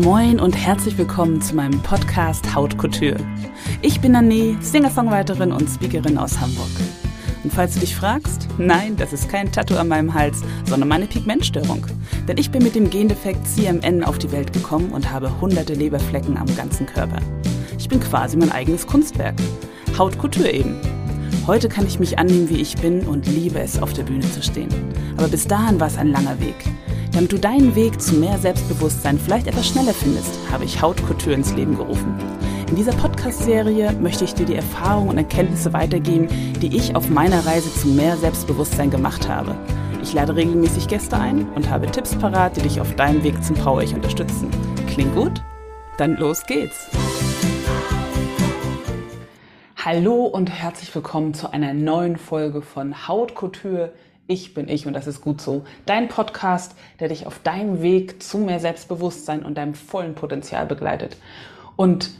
Moin und herzlich willkommen zu meinem Podcast Haut Couture. Ich bin Anne, Singer-Songwriterin und Speakerin aus Hamburg. Und falls du dich fragst, nein, das ist kein Tattoo an meinem Hals, sondern meine Pigmentstörung. Denn ich bin mit dem Gendefekt CMN auf die Welt gekommen und habe hunderte Leberflecken am ganzen Körper. Ich bin quasi mein eigenes Kunstwerk. Haut Couture eben. Heute kann ich mich annehmen, wie ich bin und liebe es, auf der Bühne zu stehen. Aber bis dahin war es ein langer Weg. Damit du deinen Weg zu mehr Selbstbewusstsein vielleicht etwas schneller findest, habe ich Hautkultur ins Leben gerufen. In dieser Podcast-Serie möchte ich dir die Erfahrungen und Erkenntnisse weitergeben, die ich auf meiner Reise zu mehr Selbstbewusstsein gemacht habe. Ich lade regelmäßig Gäste ein und habe Tipps parat, die dich auf deinem Weg zum Power Ich unterstützen. Klingt gut? Dann los geht's! Hallo und herzlich willkommen zu einer neuen Folge von Hautkultur ich bin ich und das ist gut so. Dein Podcast, der dich auf deinem Weg zu mehr Selbstbewusstsein und deinem vollen Potenzial begleitet. Und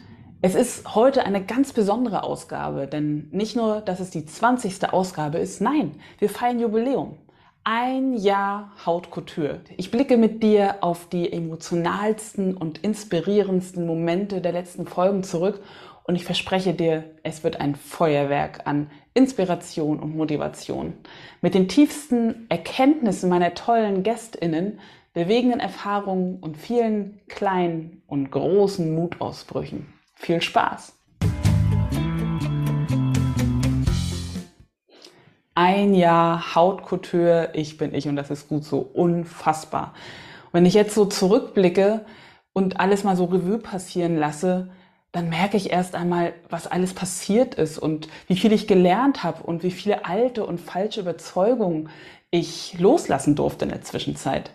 es ist heute eine ganz besondere Ausgabe, denn nicht nur, dass es die 20. Ausgabe ist, nein, wir feiern Jubiläum. Ein Jahr Hautkultur. Ich blicke mit dir auf die emotionalsten und inspirierendsten Momente der letzten Folgen zurück und ich verspreche dir, es wird ein Feuerwerk an Inspiration und Motivation. Mit den tiefsten Erkenntnissen meiner tollen Gästinnen, bewegenden Erfahrungen und vielen kleinen und großen Mutausbrüchen. Viel Spaß! Ein Jahr Hautkultur, ich bin ich und das ist gut so unfassbar. wenn ich jetzt so zurückblicke und alles mal so Revue passieren lasse, dann merke ich erst einmal, was alles passiert ist und wie viel ich gelernt habe und wie viele alte und falsche Überzeugungen ich loslassen durfte in der Zwischenzeit.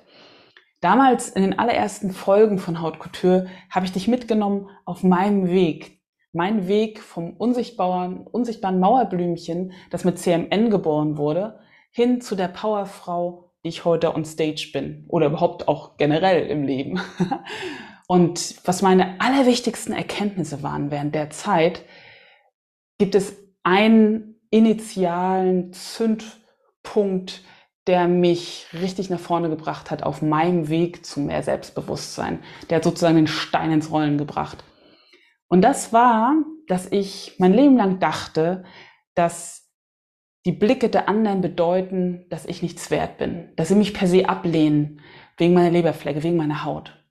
Damals in den allerersten Folgen von Haute Couture habe ich dich mitgenommen auf meinem Weg. Mein Weg vom unsichtbaren, unsichtbaren Mauerblümchen, das mit CMN geboren wurde, hin zu der Powerfrau, die ich heute on Stage bin oder überhaupt auch generell im Leben. Und was meine allerwichtigsten Erkenntnisse waren während der Zeit, gibt es einen initialen Zündpunkt, der mich richtig nach vorne gebracht hat auf meinem Weg zu mehr Selbstbewusstsein. Der hat sozusagen den Stein ins Rollen gebracht. Und das war, dass ich mein Leben lang dachte, dass die Blicke der anderen bedeuten, dass ich nichts wert bin, dass sie mich per se ablehnen, wegen meiner Leberflecke, wegen meiner Haut.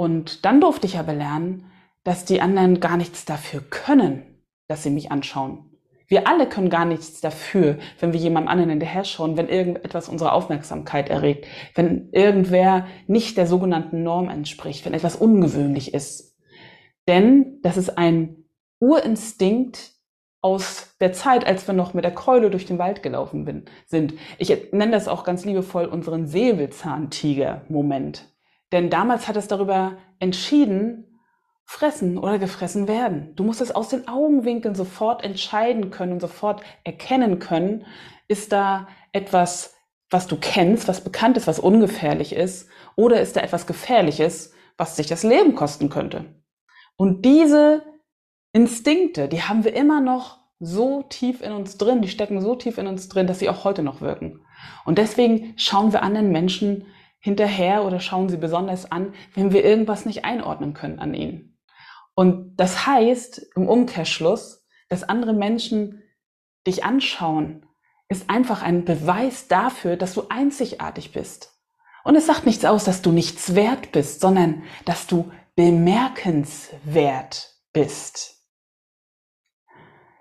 Und dann durfte ich aber lernen, dass die anderen gar nichts dafür können, dass sie mich anschauen. Wir alle können gar nichts dafür, wenn wir jemandem anderen hinterher schauen, wenn irgendetwas unsere Aufmerksamkeit erregt, wenn irgendwer nicht der sogenannten Norm entspricht, wenn etwas ungewöhnlich ist. Denn das ist ein Urinstinkt aus der Zeit, als wir noch mit der Keule durch den Wald gelaufen bin, sind. Ich nenne das auch ganz liebevoll unseren Säbelzahntiger-Moment. Denn damals hat es darüber entschieden, fressen oder gefressen werden. Du musst es aus den Augenwinkeln sofort entscheiden können und sofort erkennen können, ist da etwas, was du kennst, was bekannt ist, was ungefährlich ist, oder ist da etwas Gefährliches, was sich das Leben kosten könnte. Und diese Instinkte, die haben wir immer noch so tief in uns drin, die stecken so tief in uns drin, dass sie auch heute noch wirken. Und deswegen schauen wir anderen Menschen hinterher oder schauen sie besonders an, wenn wir irgendwas nicht einordnen können an ihnen. Und das heißt im Umkehrschluss, dass andere Menschen dich anschauen, ist einfach ein Beweis dafür, dass du einzigartig bist. Und es sagt nichts aus, dass du nichts wert bist, sondern dass du bemerkenswert bist.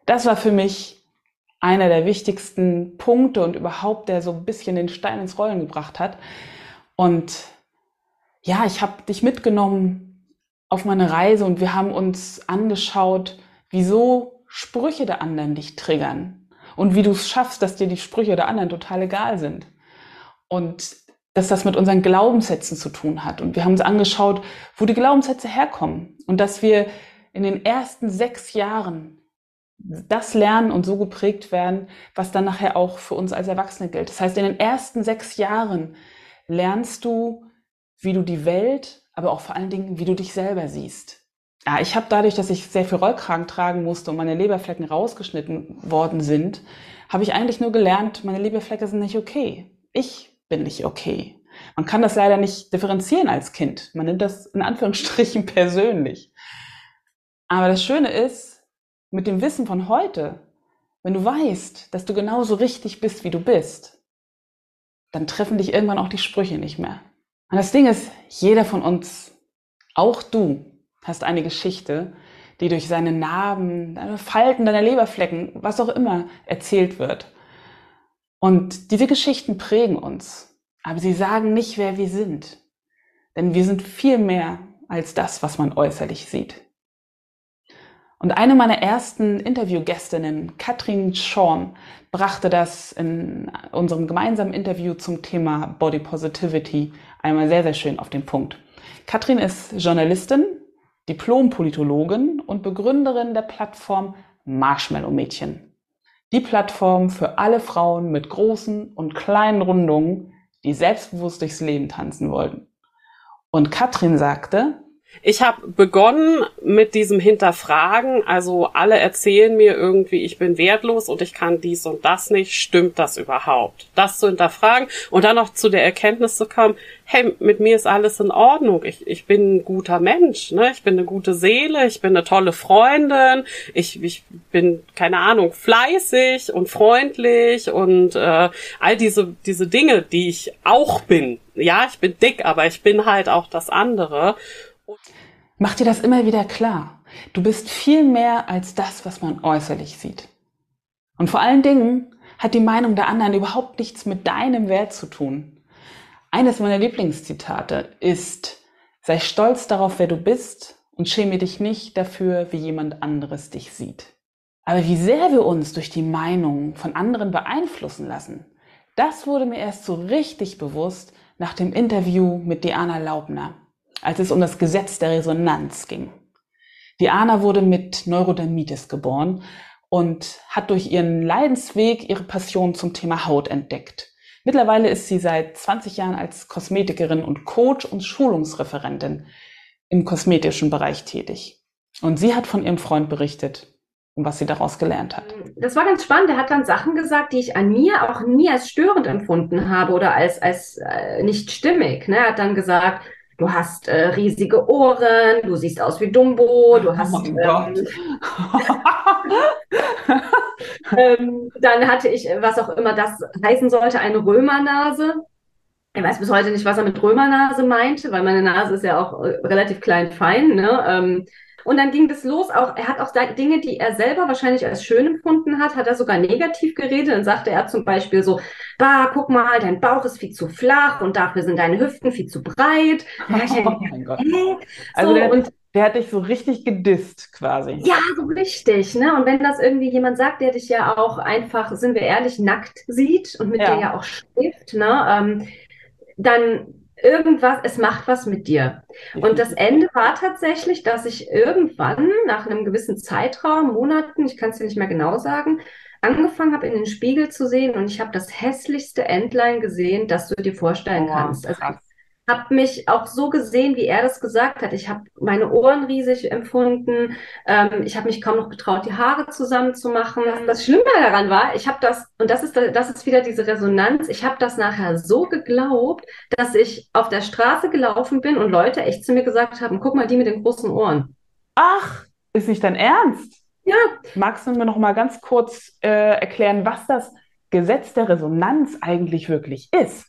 Das war für mich einer der wichtigsten Punkte und überhaupt, der so ein bisschen den Stein ins Rollen gebracht hat, und ja, ich habe dich mitgenommen auf meine Reise und wir haben uns angeschaut, wieso Sprüche der anderen dich triggern und wie du es schaffst, dass dir die Sprüche der anderen total egal sind. Und dass das mit unseren Glaubenssätzen zu tun hat. Und wir haben uns angeschaut, wo die Glaubenssätze herkommen und dass wir in den ersten sechs Jahren das lernen und so geprägt werden, was dann nachher auch für uns als Erwachsene gilt. Das heißt, in den ersten sechs Jahren lernst du, wie du die Welt, aber auch vor allen Dingen, wie du dich selber siehst. Ja, ich habe dadurch, dass ich sehr viel Rollkragen tragen musste und meine Leberflecken rausgeschnitten worden sind, habe ich eigentlich nur gelernt, meine Leberflecke sind nicht okay. Ich bin nicht okay. Man kann das leider nicht differenzieren als Kind. Man nimmt das in Anführungsstrichen persönlich. Aber das Schöne ist, mit dem Wissen von heute, wenn du weißt, dass du genauso richtig bist, wie du bist, dann treffen dich irgendwann auch die Sprüche nicht mehr. Und das Ding ist, jeder von uns, auch du, hast eine Geschichte, die durch seine Narben, deine Falten, deine Leberflecken, was auch immer erzählt wird. Und diese Geschichten prägen uns, aber sie sagen nicht, wer wir sind. Denn wir sind viel mehr als das, was man äußerlich sieht. Und eine meiner ersten Interviewgästinnen, Katrin Schorn, brachte das in unserem gemeinsamen Interview zum Thema Body Positivity einmal sehr, sehr schön auf den Punkt. Katrin ist Journalistin, Diplom-Politologin und Begründerin der Plattform Marshmallow Mädchen. Die Plattform für alle Frauen mit großen und kleinen Rundungen, die selbstbewusst durchs Leben tanzen wollten. Und Katrin sagte, ich habe begonnen mit diesem Hinterfragen. Also alle erzählen mir irgendwie, ich bin wertlos und ich kann dies und das nicht. Stimmt das überhaupt? Das zu hinterfragen und dann noch zu der Erkenntnis zu kommen, hey, mit mir ist alles in Ordnung. Ich, ich bin ein guter Mensch, ne? Ich bin eine gute Seele, ich bin eine tolle Freundin, ich, ich bin, keine Ahnung, fleißig und freundlich und äh, all diese, diese Dinge, die ich auch bin. Ja, ich bin dick, aber ich bin halt auch das andere. Mach dir das immer wieder klar. Du bist viel mehr als das, was man äußerlich sieht. Und vor allen Dingen hat die Meinung der anderen überhaupt nichts mit deinem Wert zu tun. Eines meiner Lieblingszitate ist, sei stolz darauf, wer du bist und schäme dich nicht dafür, wie jemand anderes dich sieht. Aber wie sehr wir uns durch die Meinung von anderen beeinflussen lassen, das wurde mir erst so richtig bewusst nach dem Interview mit Diana Laubner als es um das Gesetz der Resonanz ging. Diana wurde mit Neurodermitis geboren und hat durch ihren Leidensweg ihre Passion zum Thema Haut entdeckt. Mittlerweile ist sie seit 20 Jahren als Kosmetikerin und Coach und Schulungsreferentin im kosmetischen Bereich tätig. Und sie hat von ihrem Freund berichtet und was sie daraus gelernt hat. Das war ganz spannend. Er hat dann Sachen gesagt, die ich an mir auch nie als störend empfunden habe oder als, als äh, nicht stimmig. Ne? Er hat dann gesagt, du hast äh, riesige Ohren, du siehst aus wie Dumbo, du oh hast. Oh ähm, ähm, dann hatte ich, was auch immer das heißen sollte, eine Römernase. Ich weiß bis heute nicht, was er mit Römernase meinte, weil meine Nase ist ja auch äh, relativ klein fein. Ne? Ähm, und dann ging das los. Auch er hat auch Dinge, die er selber wahrscheinlich als schön empfunden hat, hat er sogar negativ geredet. Dann sagte er zum Beispiel so, bah, guck mal, dein Bauch ist viel zu flach und dafür sind deine Hüften viel zu breit. Oh mein Gott. Also der, und, der hat dich so richtig gedisst quasi. Ja, so richtig. Ne? Und wenn das irgendwie jemand sagt, der dich ja auch einfach, sind wir ehrlich, nackt sieht und mit ja. dir ja auch schläft, ne? Ähm, dann irgendwas, es macht was mit dir. Und das Ende war tatsächlich, dass ich irgendwann nach einem gewissen Zeitraum, Monaten, ich kann es dir nicht mehr genau sagen, angefangen habe, in den Spiegel zu sehen und ich habe das hässlichste Entlein gesehen, das du dir vorstellen oh, kannst. Also habe mich auch so gesehen, wie er das gesagt hat. Ich habe meine Ohren riesig empfunden. Ähm, ich habe mich kaum noch getraut, die Haare zusammenzumachen. Das Schlimme daran war, ich habe das, und das ist, das ist wieder diese Resonanz, ich habe das nachher so geglaubt, dass ich auf der Straße gelaufen bin und Leute echt zu mir gesagt haben, guck mal, die mit den großen Ohren. Ach, ist nicht dein Ernst? Ja. Magst du mir noch mal ganz kurz äh, erklären, was das Gesetz der Resonanz eigentlich wirklich ist?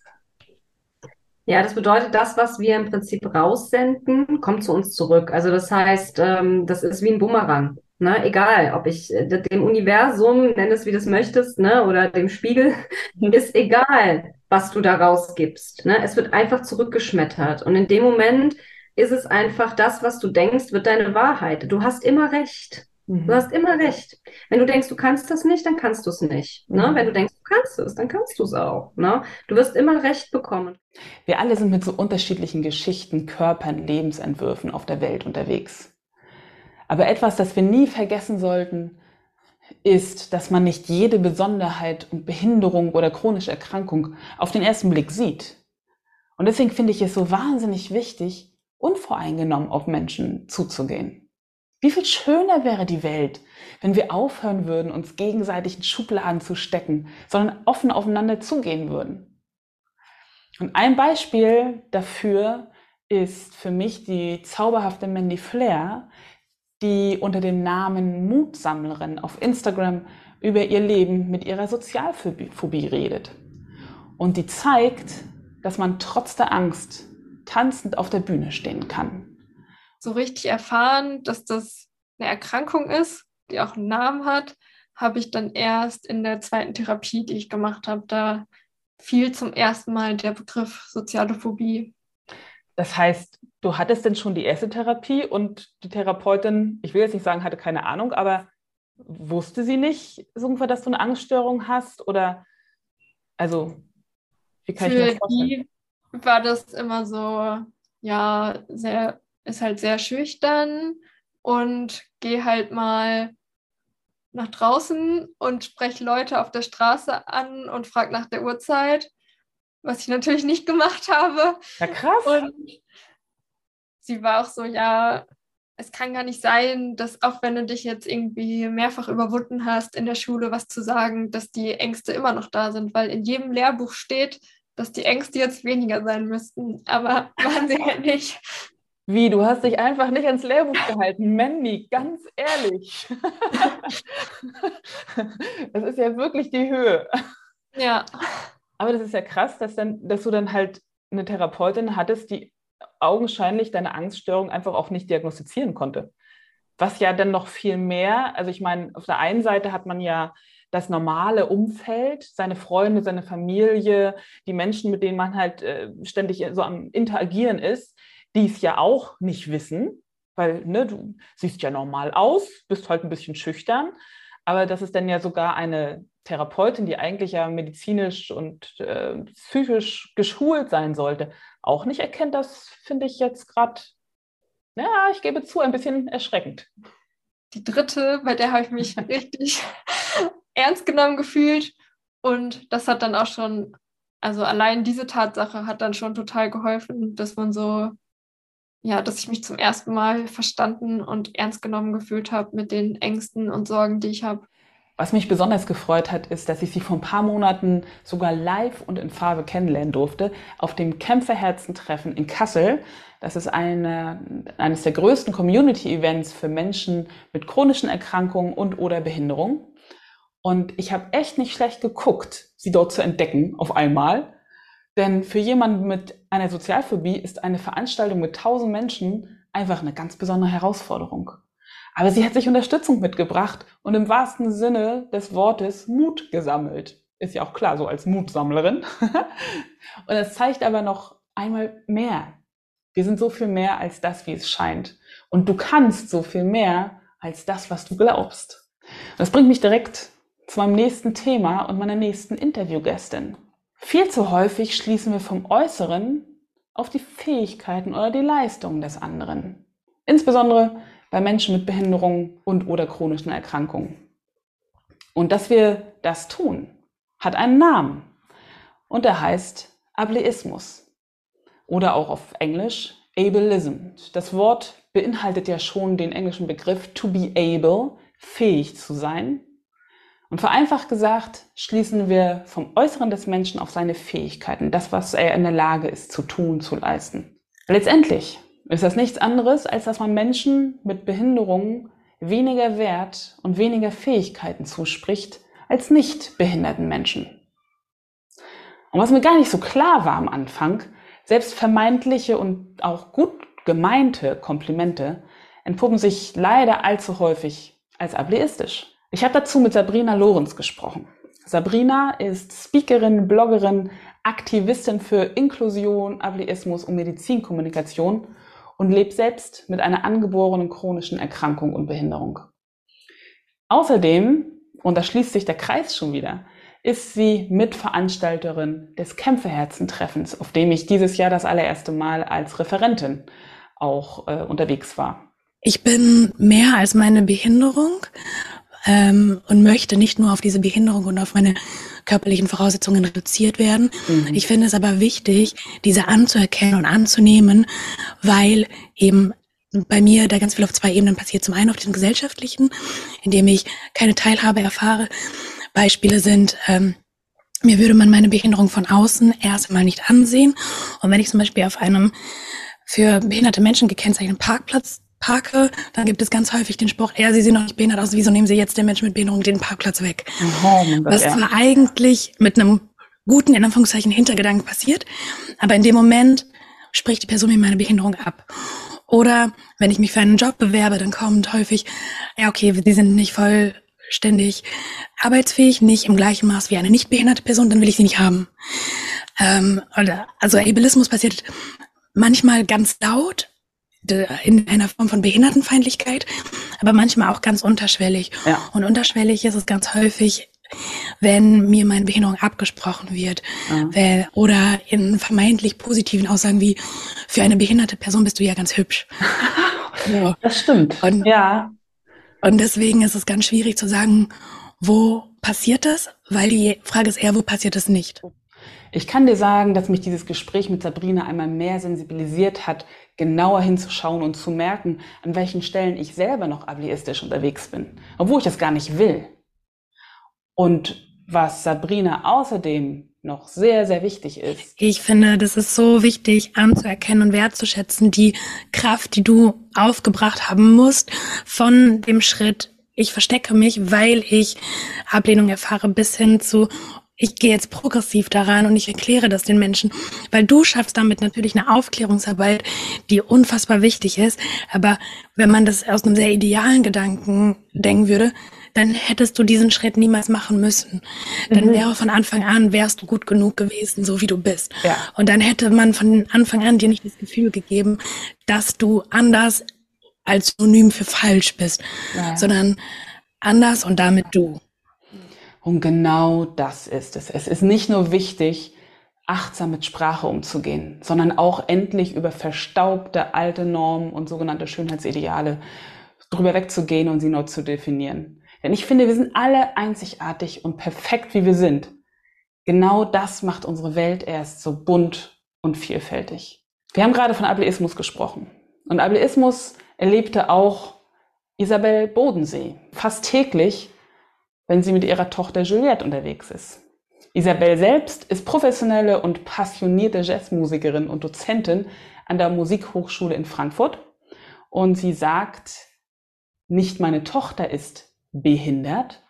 Ja, das bedeutet, das, was wir im Prinzip raussenden, kommt zu uns zurück. Also das heißt, ähm, das ist wie ein Bumerang. Ne? Egal, ob ich äh, dem Universum, nenn es wie du es möchtest, ne? oder dem Spiegel, ist egal, was du da rausgibst. Ne? Es wird einfach zurückgeschmettert. Und in dem Moment ist es einfach das, was du denkst, wird deine Wahrheit. Du hast immer recht. Mhm. Du hast immer recht. Wenn du denkst, du kannst das nicht, dann kannst du es nicht. Ne? Mhm. Wenn du denkst, du kannst es, dann kannst du es auch. Ne? Du wirst immer recht bekommen. Wir alle sind mit so unterschiedlichen Geschichten, Körpern, Lebensentwürfen auf der Welt unterwegs. Aber etwas, das wir nie vergessen sollten, ist, dass man nicht jede Besonderheit und Behinderung oder chronische Erkrankung auf den ersten Blick sieht. Und deswegen finde ich es so wahnsinnig wichtig, unvoreingenommen auf Menschen zuzugehen. Wie viel schöner wäre die Welt, wenn wir aufhören würden, uns gegenseitig in Schubladen zu stecken, sondern offen aufeinander zugehen würden. Und ein Beispiel dafür ist für mich die zauberhafte Mandy Flair, die unter dem Namen Mutsammlerin auf Instagram über ihr Leben mit ihrer Sozialphobie redet. Und die zeigt, dass man trotz der Angst tanzend auf der Bühne stehen kann. So richtig erfahren, dass das eine Erkrankung ist, die auch einen Namen hat, habe ich dann erst in der zweiten Therapie, die ich gemacht habe. Da fiel zum ersten Mal der Begriff soziale Phobie. Das heißt, du hattest denn schon die erste Therapie und die Therapeutin, ich will jetzt nicht sagen, hatte keine Ahnung, aber wusste sie nicht dass du eine Angststörung hast? Oder also, wie kann Für ich mir das vorstellen? Die war das immer so, ja, sehr, ist halt sehr schüchtern und geh halt mal nach draußen und spreche Leute auf der Straße an und frage nach der Uhrzeit, was ich natürlich nicht gemacht habe. Ja, krass. Und sie war auch so, ja, es kann gar nicht sein, dass auch wenn du dich jetzt irgendwie mehrfach überwunden hast, in der Schule was zu sagen, dass die Ängste immer noch da sind, weil in jedem Lehrbuch steht, dass die Ängste jetzt weniger sein müssten, aber waren sie halt nicht. Wie, du hast dich einfach nicht ans Lehrbuch gehalten. Mandy, ganz ehrlich. das ist ja wirklich die Höhe. Ja. Aber das ist ja krass, dass, dann, dass du dann halt eine Therapeutin hattest, die augenscheinlich deine Angststörung einfach auch nicht diagnostizieren konnte. Was ja dann noch viel mehr, also ich meine, auf der einen Seite hat man ja das normale Umfeld, seine Freunde, seine Familie, die Menschen, mit denen man halt äh, ständig so am Interagieren ist die es ja auch nicht wissen, weil ne, du siehst ja normal aus, bist halt ein bisschen schüchtern, aber dass es dann ja sogar eine Therapeutin, die eigentlich ja medizinisch und äh, psychisch geschult sein sollte, auch nicht erkennt, das finde ich jetzt gerade, ja, ich gebe zu, ein bisschen erschreckend. Die dritte, bei der habe ich mich richtig ernst genommen gefühlt. Und das hat dann auch schon, also allein diese Tatsache hat dann schon total geholfen, dass man so ja, dass ich mich zum ersten Mal verstanden und ernst genommen gefühlt habe mit den Ängsten und Sorgen, die ich habe. Was mich besonders gefreut hat, ist, dass ich sie vor ein paar Monaten sogar live und in Farbe kennenlernen durfte auf dem Kämpferherzen-Treffen in Kassel. Das ist eine, eines der größten Community-Events für Menschen mit chronischen Erkrankungen und oder Behinderung. Und ich habe echt nicht schlecht geguckt, sie dort zu entdecken auf einmal. Denn für jemanden mit einer Sozialphobie ist eine Veranstaltung mit tausend Menschen einfach eine ganz besondere Herausforderung. Aber sie hat sich Unterstützung mitgebracht und im wahrsten Sinne des Wortes Mut gesammelt. Ist ja auch klar, so als Mutsammlerin. und es zeigt aber noch einmal mehr. Wir sind so viel mehr als das, wie es scheint. Und du kannst so viel mehr als das, was du glaubst. Das bringt mich direkt zu meinem nächsten Thema und meiner nächsten Interviewgästin. Viel zu häufig schließen wir vom Äußeren auf die Fähigkeiten oder die Leistungen des anderen. Insbesondere bei Menschen mit Behinderungen und oder chronischen Erkrankungen. Und dass wir das tun, hat einen Namen. Und er heißt Ableismus. Oder auch auf Englisch Ableism. Das Wort beinhaltet ja schon den englischen Begriff to be able, fähig zu sein, und vereinfacht gesagt, schließen wir vom Äußeren des Menschen auf seine Fähigkeiten, das, was er in der Lage ist zu tun, zu leisten. Letztendlich ist das nichts anderes, als dass man Menschen mit Behinderungen weniger Wert und weniger Fähigkeiten zuspricht als nicht behinderten Menschen. Und was mir gar nicht so klar war am Anfang, selbst vermeintliche und auch gut gemeinte Komplimente entpuppen sich leider allzu häufig als ableistisch. Ich habe dazu mit Sabrina Lorenz gesprochen. Sabrina ist Speakerin, Bloggerin, Aktivistin für Inklusion, Ableismus und Medizinkommunikation und lebt selbst mit einer angeborenen chronischen Erkrankung und Behinderung. Außerdem, und da schließt sich der Kreis schon wieder, ist sie Mitveranstalterin des Kämpferherzen-Treffens, auf dem ich dieses Jahr das allererste Mal als Referentin auch äh, unterwegs war. Ich bin mehr als meine Behinderung ähm, und möchte nicht nur auf diese Behinderung und auf meine körperlichen Voraussetzungen reduziert werden. Mhm. Ich finde es aber wichtig, diese anzuerkennen und anzunehmen, weil eben bei mir da ganz viel auf zwei Ebenen passiert. Zum einen auf diesem gesellschaftlichen, in dem ich keine Teilhabe erfahre. Beispiele sind, ähm, mir würde man meine Behinderung von außen erst einmal nicht ansehen. Und wenn ich zum Beispiel auf einem für behinderte Menschen gekennzeichneten Parkplatz parke, dann gibt es ganz häufig den Spruch, ja, Sie sehen noch nicht behindert aus, wieso nehmen Sie jetzt den Menschen mit Behinderung den Parkplatz weg? Oh, Was ja. zwar eigentlich mit einem guten, in Anführungszeichen, Hintergedanken passiert, aber in dem Moment spricht die Person mir meine Behinderung ab. Oder wenn ich mich für einen Job bewerbe, dann kommt häufig, ja, okay, Sie sind nicht vollständig arbeitsfähig, nicht im gleichen Maß wie eine nicht behinderte Person, dann will ich sie nicht haben. Ähm, oder, also Ableismus passiert manchmal ganz laut, in einer Form von Behindertenfeindlichkeit, aber manchmal auch ganz unterschwellig. Ja. Und unterschwellig ist es ganz häufig, wenn mir meine Behinderung abgesprochen wird ja. oder in vermeintlich positiven Aussagen wie für eine behinderte Person bist du ja ganz hübsch. so. Das stimmt. Und, ja. Und deswegen ist es ganz schwierig zu sagen, wo passiert das? Weil die Frage ist eher, wo passiert es nicht? Ich kann dir sagen, dass mich dieses Gespräch mit Sabrina einmal mehr sensibilisiert hat, genauer hinzuschauen und zu merken, an welchen Stellen ich selber noch ableistisch unterwegs bin, obwohl ich das gar nicht will. Und was Sabrina außerdem noch sehr, sehr wichtig ist. Ich finde, das ist so wichtig anzuerkennen und wertzuschätzen, die Kraft, die du aufgebracht haben musst von dem Schritt, ich verstecke mich, weil ich Ablehnung erfahre, bis hin zu, ich gehe jetzt progressiv daran und ich erkläre das den Menschen, weil du schaffst damit natürlich eine Aufklärungsarbeit, die unfassbar wichtig ist. Aber wenn man das aus einem sehr idealen Gedanken denken würde, dann hättest du diesen Schritt niemals machen müssen. Dann mhm. wäre von Anfang an, wärst du gut genug gewesen, so wie du bist. Ja. Und dann hätte man von Anfang an dir nicht das Gefühl gegeben, dass du anders als Synonym für falsch bist, ja. sondern anders und damit du. Und genau das ist es. Es ist nicht nur wichtig, achtsam mit Sprache umzugehen, sondern auch endlich über verstaubte alte Normen und sogenannte Schönheitsideale drüber wegzugehen und sie neu zu definieren. Denn ich finde, wir sind alle einzigartig und perfekt, wie wir sind. Genau das macht unsere Welt erst so bunt und vielfältig. Wir haben gerade von Ableismus gesprochen. Und Ableismus erlebte auch Isabel Bodensee fast täglich wenn sie mit ihrer Tochter Juliette unterwegs ist. Isabel selbst ist professionelle und passionierte Jazzmusikerin und Dozentin an der Musikhochschule in Frankfurt. Und sie sagt, nicht meine Tochter ist behindert,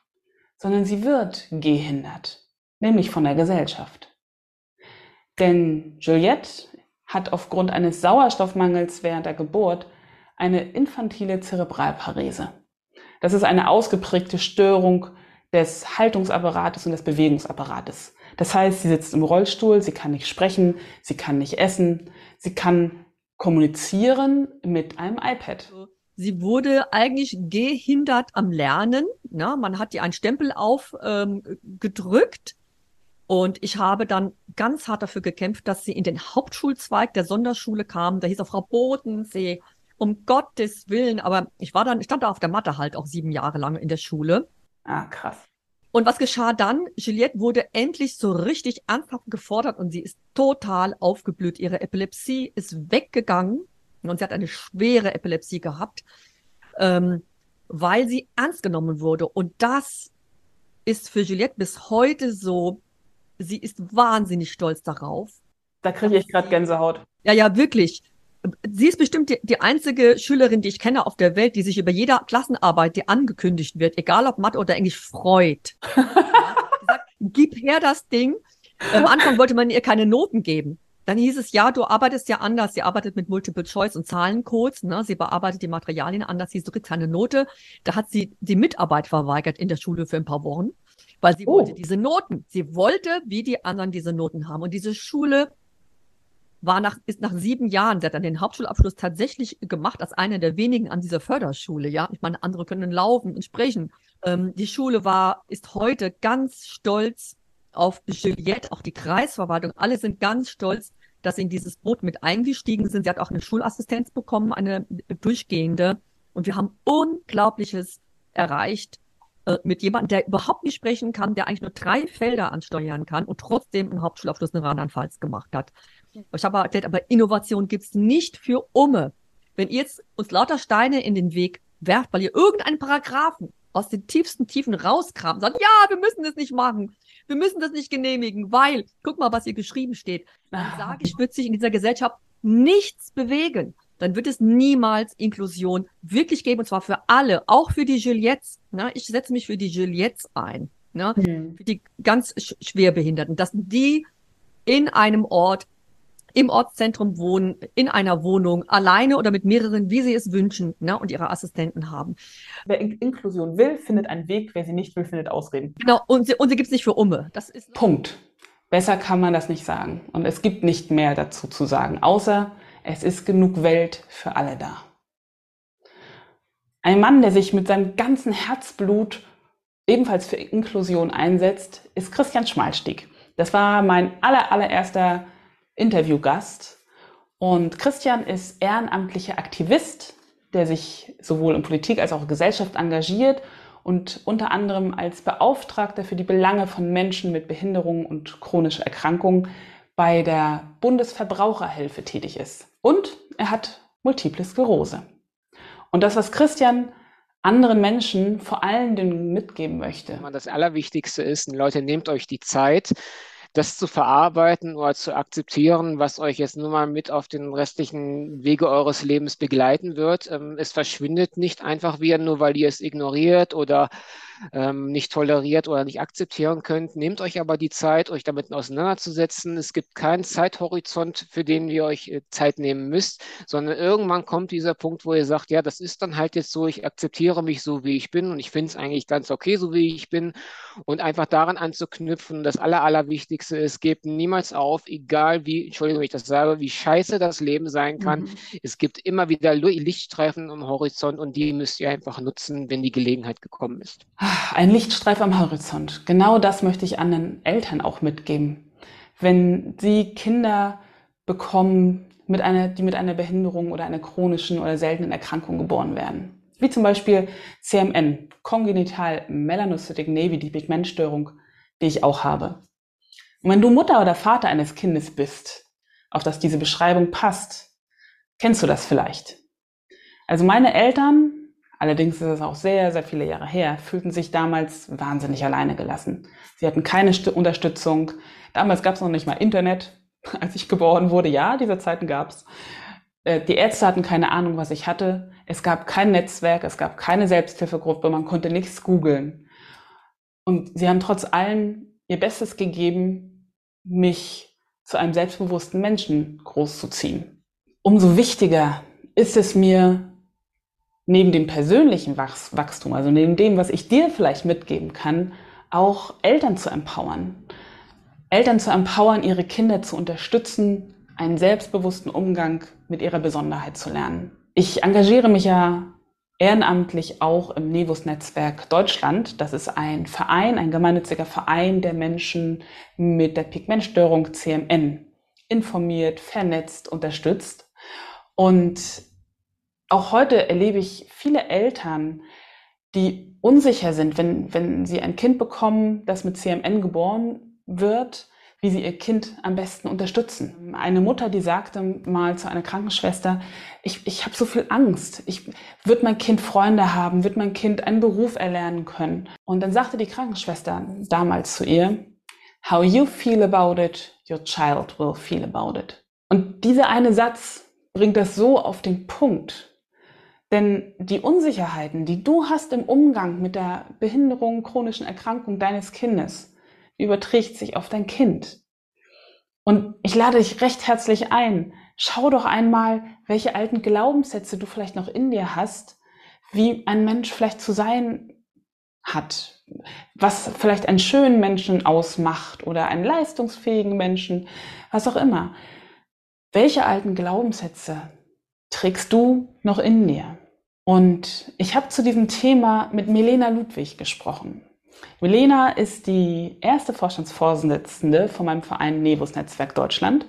sondern sie wird gehindert, nämlich von der Gesellschaft. Denn Juliette hat aufgrund eines Sauerstoffmangels während der Geburt eine infantile Zerebralparese. Das ist eine ausgeprägte Störung des Haltungsapparates und des Bewegungsapparates. Das heißt, sie sitzt im Rollstuhl, sie kann nicht sprechen, sie kann nicht essen, sie kann kommunizieren mit einem iPad. Sie wurde eigentlich gehindert am Lernen. Ja, man hat ihr einen Stempel aufgedrückt. Ähm, und ich habe dann ganz hart dafür gekämpft, dass sie in den Hauptschulzweig der Sonderschule kam. Da hieß auch Frau Bodensee, um Gottes Willen. Aber ich war dann, ich stand da auf der Matte halt auch sieben Jahre lang in der Schule. Ah, krass. Und was geschah dann? Juliette wurde endlich so richtig ernsthaft gefordert und sie ist total aufgeblüht. Ihre Epilepsie ist weggegangen und sie hat eine schwere Epilepsie gehabt, ähm, weil sie ernst genommen wurde. Und das ist für Juliette bis heute so. Sie ist wahnsinnig stolz darauf. Da kriege ich gerade Gänsehaut. Ja, ja, wirklich sie ist bestimmt die, die einzige Schülerin, die ich kenne auf der Welt, die sich über jede Klassenarbeit, die angekündigt wird, egal ob Mathe oder Englisch, freut. sagt, gib her das Ding. Am Anfang wollte man ihr keine Noten geben. Dann hieß es, ja, du arbeitest ja anders. Sie arbeitet mit Multiple Choice und Zahlencodes. Ne? Sie bearbeitet die Materialien anders. Hieß, du kriegst keine Note. Da hat sie die Mitarbeit verweigert in der Schule für ein paar Wochen, weil sie oh. wollte diese Noten. Sie wollte, wie die anderen, diese Noten haben. Und diese Schule war nach, ist nach sieben Jahren, sie hat dann den Hauptschulabschluss tatsächlich gemacht als eine der wenigen an dieser Förderschule, ja. Ich meine, andere können laufen und sprechen. Ähm, die Schule war, ist heute ganz stolz auf Juliette, auch die Kreisverwaltung, alle sind ganz stolz, dass sie in dieses Boot mit eingestiegen sind. Sie hat auch eine Schulassistenz bekommen, eine durchgehende. Und wir haben Unglaubliches erreicht äh, mit jemandem, der überhaupt nicht sprechen kann, der eigentlich nur drei Felder ansteuern kann und trotzdem einen Hauptschulabschluss in Rheinland-Pfalz gemacht hat. Ich habe erklärt, aber Innovation gibt's nicht für Umme. Wenn ihr jetzt uns lauter Steine in den Weg werft, weil ihr irgendeinen Paragraphen aus den tiefsten Tiefen rauskramen, sagen, ja, wir müssen das nicht machen. Wir müssen das nicht genehmigen, weil, guck mal, was hier geschrieben steht. Dann ah. sage ich, wird sich in dieser Gesellschaft nichts bewegen. Dann wird es niemals Inklusion wirklich geben, und zwar für alle, auch für die Juliettes. Ne? Ich setze mich für die Juliettes ein, ne? Mhm. für die ganz Schwerbehinderten, dass die in einem Ort im Ortszentrum wohnen, in einer Wohnung, alleine oder mit mehreren, wie sie es wünschen, ne, und ihre Assistenten haben. Wer In Inklusion will, findet einen Weg. Wer sie nicht will, findet Ausreden. Genau, und sie, und sie gibt es nicht für Umme. Das ist Punkt. Besser kann man das nicht sagen. Und es gibt nicht mehr dazu zu sagen, außer es ist genug Welt für alle da. Ein Mann, der sich mit seinem ganzen Herzblut ebenfalls für Inklusion einsetzt, ist Christian Schmalstieg. Das war mein aller, allererster Interviewgast. Und Christian ist ehrenamtlicher Aktivist, der sich sowohl in Politik als auch in Gesellschaft engagiert und unter anderem als Beauftragter für die Belange von Menschen mit Behinderungen und chronischer Erkrankung bei der Bundesverbraucherhilfe tätig ist. Und er hat Multiple Sklerose. Und das, was Christian anderen Menschen vor allen Dingen mitgeben möchte. Das Allerwichtigste ist, Leute, nehmt euch die Zeit, das zu verarbeiten oder zu akzeptieren, was euch jetzt nur mal mit auf den restlichen Wege eures Lebens begleiten wird. Ähm, es verschwindet nicht einfach wieder, nur weil ihr es ignoriert oder ähm, nicht toleriert oder nicht akzeptieren könnt. Nehmt euch aber die Zeit, euch damit auseinanderzusetzen. Es gibt keinen Zeithorizont, für den ihr euch äh, Zeit nehmen müsst, sondern irgendwann kommt dieser Punkt, wo ihr sagt, ja, das ist dann halt jetzt so, ich akzeptiere mich so, wie ich bin und ich finde es eigentlich ganz okay, so wie ich bin. Und einfach daran anzuknüpfen, das Aller, Allerwichtigste ist, gebt niemals auf, egal wie, Entschuldigung, wenn ich das sage, wie scheiße das Leben sein kann. Mhm. Es gibt immer wieder Lichtstreifen am Horizont und die müsst ihr einfach nutzen, wenn die Gelegenheit gekommen ist. Ein Lichtstreif am Horizont. Genau das möchte ich anderen Eltern auch mitgeben. Wenn sie Kinder bekommen, mit einer, die mit einer Behinderung oder einer chronischen oder seltenen Erkrankung geboren werden. Wie zum Beispiel CMN, Kongenital Melanocytic Navy, die Pigmentstörung, die ich auch habe. Und wenn du Mutter oder Vater eines Kindes bist, auf das diese Beschreibung passt, kennst du das vielleicht. Also meine Eltern Allerdings ist es auch sehr, sehr viele Jahre her, fühlten sich damals wahnsinnig alleine gelassen. Sie hatten keine Unterstützung. Damals gab es noch nicht mal Internet, als ich geboren wurde. Ja, diese Zeiten gab es. Äh, die Ärzte hatten keine Ahnung, was ich hatte. Es gab kein Netzwerk, es gab keine Selbsthilfegruppe, man konnte nichts googeln. Und sie haben trotz allem ihr Bestes gegeben, mich zu einem selbstbewussten Menschen großzuziehen. Umso wichtiger ist es mir, neben dem persönlichen Wachstum, also neben dem, was ich dir vielleicht mitgeben kann, auch Eltern zu empowern. Eltern zu empowern, ihre Kinder zu unterstützen, einen selbstbewussten Umgang mit ihrer Besonderheit zu lernen. Ich engagiere mich ja ehrenamtlich auch im Nevus-Netzwerk Deutschland. Das ist ein Verein, ein gemeinnütziger Verein, der Menschen mit der Pigmentstörung CMN informiert, vernetzt, unterstützt. Und auch heute erlebe ich viele Eltern, die unsicher sind, wenn, wenn sie ein Kind bekommen, das mit CMN geboren wird, wie sie ihr Kind am besten unterstützen. Eine Mutter, die sagte mal zu einer Krankenschwester, ich, ich habe so viel Angst. Ich, wird mein Kind Freunde haben? Wird mein Kind einen Beruf erlernen können? Und dann sagte die Krankenschwester damals zu ihr, How you feel about it, your child will feel about it. Und dieser eine Satz bringt das so auf den Punkt, denn die Unsicherheiten, die du hast im Umgang mit der Behinderung, chronischen Erkrankung deines Kindes, überträgt sich auf dein Kind. Und ich lade dich recht herzlich ein. Schau doch einmal, welche alten Glaubenssätze du vielleicht noch in dir hast, wie ein Mensch vielleicht zu sein hat, was vielleicht einen schönen Menschen ausmacht oder einen leistungsfähigen Menschen, was auch immer. Welche alten Glaubenssätze trägst du noch in dir? Und ich habe zu diesem Thema mit Milena Ludwig gesprochen. Milena ist die erste Vorstandsvorsitzende von meinem Verein Nevus Netzwerk Deutschland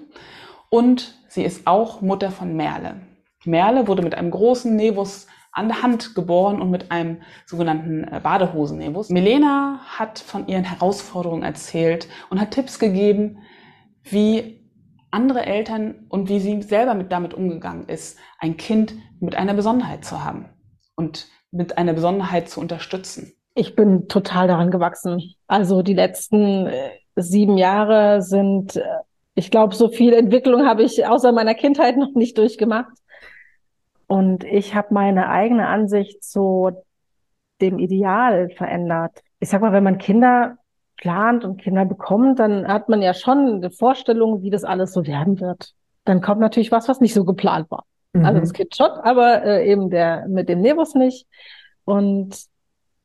und sie ist auch Mutter von Merle. Merle wurde mit einem großen Nevus an der Hand geboren und mit einem sogenannten äh, Badehosen-Nevus. Milena hat von ihren Herausforderungen erzählt und hat Tipps gegeben, wie andere Eltern und wie sie selber mit damit umgegangen ist, ein Kind mit einer Besonderheit zu haben und mit einer Besonderheit zu unterstützen. Ich bin total daran gewachsen. Also die letzten äh, sieben Jahre sind, äh, ich glaube, so viel Entwicklung habe ich außer meiner Kindheit noch nicht durchgemacht. Und ich habe meine eigene Ansicht zu dem Ideal verändert. Ich sag mal, wenn man Kinder plant und Kinder bekommt, dann hat man ja schon eine Vorstellung, wie das alles so werden wird. Dann kommt natürlich was, was nicht so geplant war. Mhm. Also das Kind schon, aber äh, eben der mit dem Nebus nicht. Und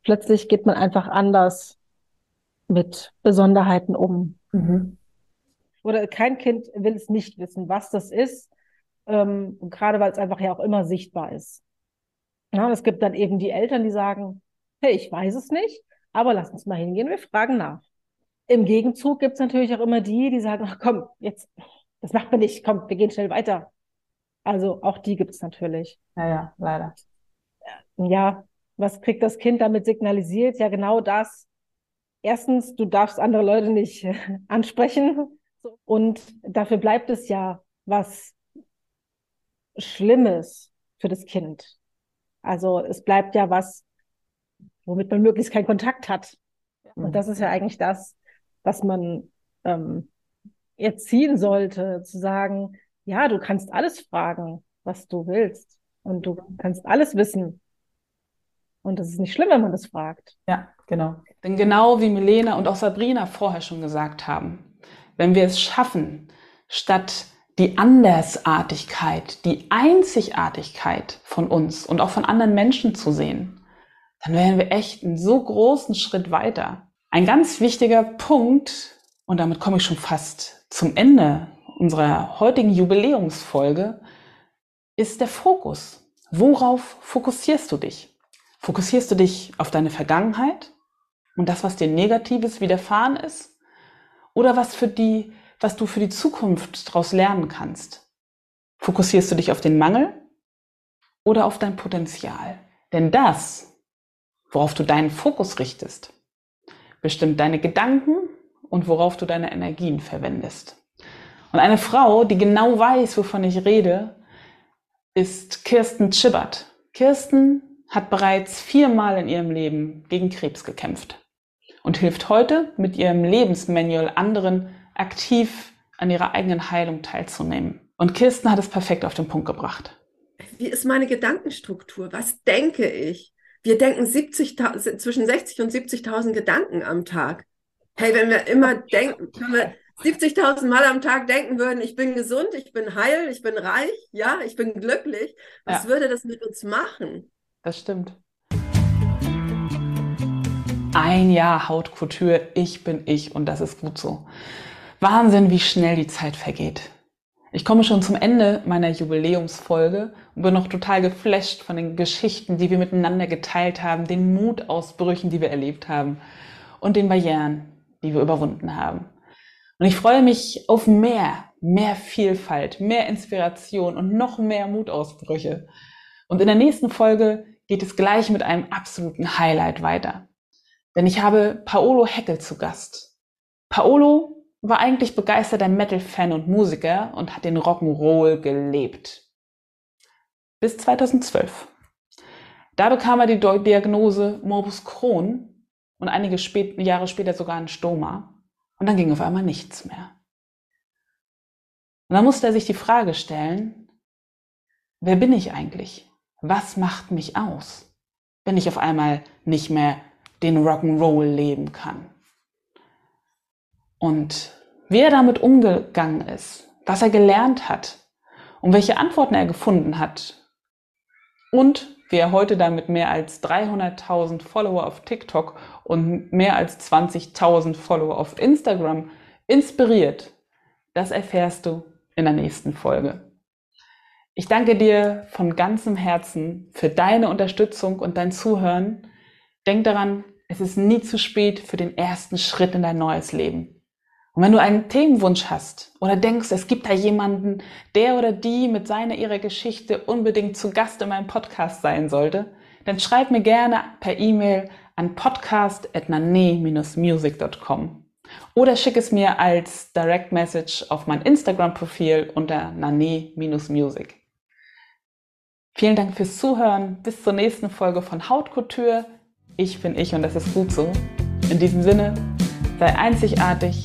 plötzlich geht man einfach anders mit Besonderheiten um. Mhm. Oder kein Kind will es nicht wissen, was das ist. Ähm, gerade weil es einfach ja auch immer sichtbar ist. Ja, es gibt dann eben die Eltern, die sagen, hey, ich weiß es nicht, aber lass uns mal hingehen, wir fragen nach. Im Gegenzug gibt es natürlich auch immer die, die sagen, ach komm, jetzt, das macht man nicht, komm, wir gehen schnell weiter. Also auch die gibt es natürlich. Ja, ja, leider. Ja, was kriegt das Kind damit signalisiert? Ja, genau das. Erstens, du darfst andere Leute nicht ansprechen. Und dafür bleibt es ja was Schlimmes für das Kind. Also es bleibt ja was, womit man möglichst keinen Kontakt hat. Und das ist ja eigentlich das, was man ähm, erziehen sollte, zu sagen, ja, du kannst alles fragen, was du willst. Und du kannst alles wissen. Und das ist nicht schlimm, wenn man das fragt. Ja, genau. Denn genau wie Milena und auch Sabrina vorher schon gesagt haben, wenn wir es schaffen, statt die Andersartigkeit, die Einzigartigkeit von uns und auch von anderen Menschen zu sehen, dann wären wir echt einen so großen Schritt weiter. Ein ganz wichtiger Punkt, und damit komme ich schon fast zum Ende unserer heutigen Jubiläumsfolge, ist der Fokus. Worauf fokussierst du dich? Fokussierst du dich auf deine Vergangenheit und das, was dir Negatives widerfahren ist? Oder was für die was du für die Zukunft daraus lernen kannst. Fokussierst du dich auf den Mangel oder auf dein Potenzial? Denn das, worauf du deinen Fokus richtest, bestimmt deine Gedanken und worauf du deine Energien verwendest. Und eine Frau, die genau weiß, wovon ich rede, ist Kirsten Chibbert. Kirsten hat bereits viermal in ihrem Leben gegen Krebs gekämpft und hilft heute mit ihrem Lebensmanual anderen aktiv an ihrer eigenen Heilung teilzunehmen. Und Kirsten hat es perfekt auf den Punkt gebracht. Wie ist meine Gedankenstruktur? Was denke ich? Wir denken 70, zwischen 60 und 70.000 Gedanken am Tag. Hey, wenn wir immer denken, wenn wir 70.000 Mal am Tag denken würden, ich bin gesund, ich bin heil, ich bin reich, ja, ich bin glücklich, was ja. würde das mit uns machen? Das stimmt. Ein Jahr Hautkultur, ich bin ich und das ist gut so. Wahnsinn, wie schnell die Zeit vergeht. Ich komme schon zum Ende meiner Jubiläumsfolge und bin noch total geflasht von den Geschichten, die wir miteinander geteilt haben, den Mutausbrüchen, die wir erlebt haben und den Barrieren, die wir überwunden haben. Und ich freue mich auf mehr, mehr Vielfalt, mehr Inspiration und noch mehr Mutausbrüche. Und in der nächsten Folge geht es gleich mit einem absoluten Highlight weiter. Denn ich habe Paolo Heckel zu Gast. Paolo war eigentlich begeisterter Metal-Fan und Musiker und hat den Rock'n'Roll gelebt. Bis 2012. Da bekam er die Diagnose Morbus Crohn und einige spät, Jahre später sogar ein Stoma. Und dann ging auf einmal nichts mehr. Und dann musste er sich die Frage stellen, wer bin ich eigentlich? Was macht mich aus, wenn ich auf einmal nicht mehr den Rock'n'Roll leben kann? Und wie er damit umgegangen ist, was er gelernt hat und welche Antworten er gefunden hat. Und wie er heute dann mit mehr als 300.000 Follower auf TikTok und mehr als 20.000 Follower auf Instagram inspiriert, das erfährst du in der nächsten Folge. Ich danke dir von ganzem Herzen für deine Unterstützung und dein Zuhören. Denk daran, es ist nie zu spät für den ersten Schritt in dein neues Leben. Und wenn du einen Themenwunsch hast oder denkst, es gibt da jemanden, der oder die mit seiner ihrer Geschichte unbedingt zu Gast in meinem Podcast sein sollte, dann schreib mir gerne per E-Mail an podcast@nane-music.com oder schick es mir als Direct Message auf mein Instagram-Profil unter nane-music. Vielen Dank fürs Zuhören. Bis zur nächsten Folge von Hautkultur. Ich bin ich und das ist gut so. In diesem Sinne, sei einzigartig,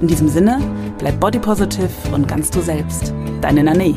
In diesem Sinne, bleib body positive und ganz du selbst. Deine Nane.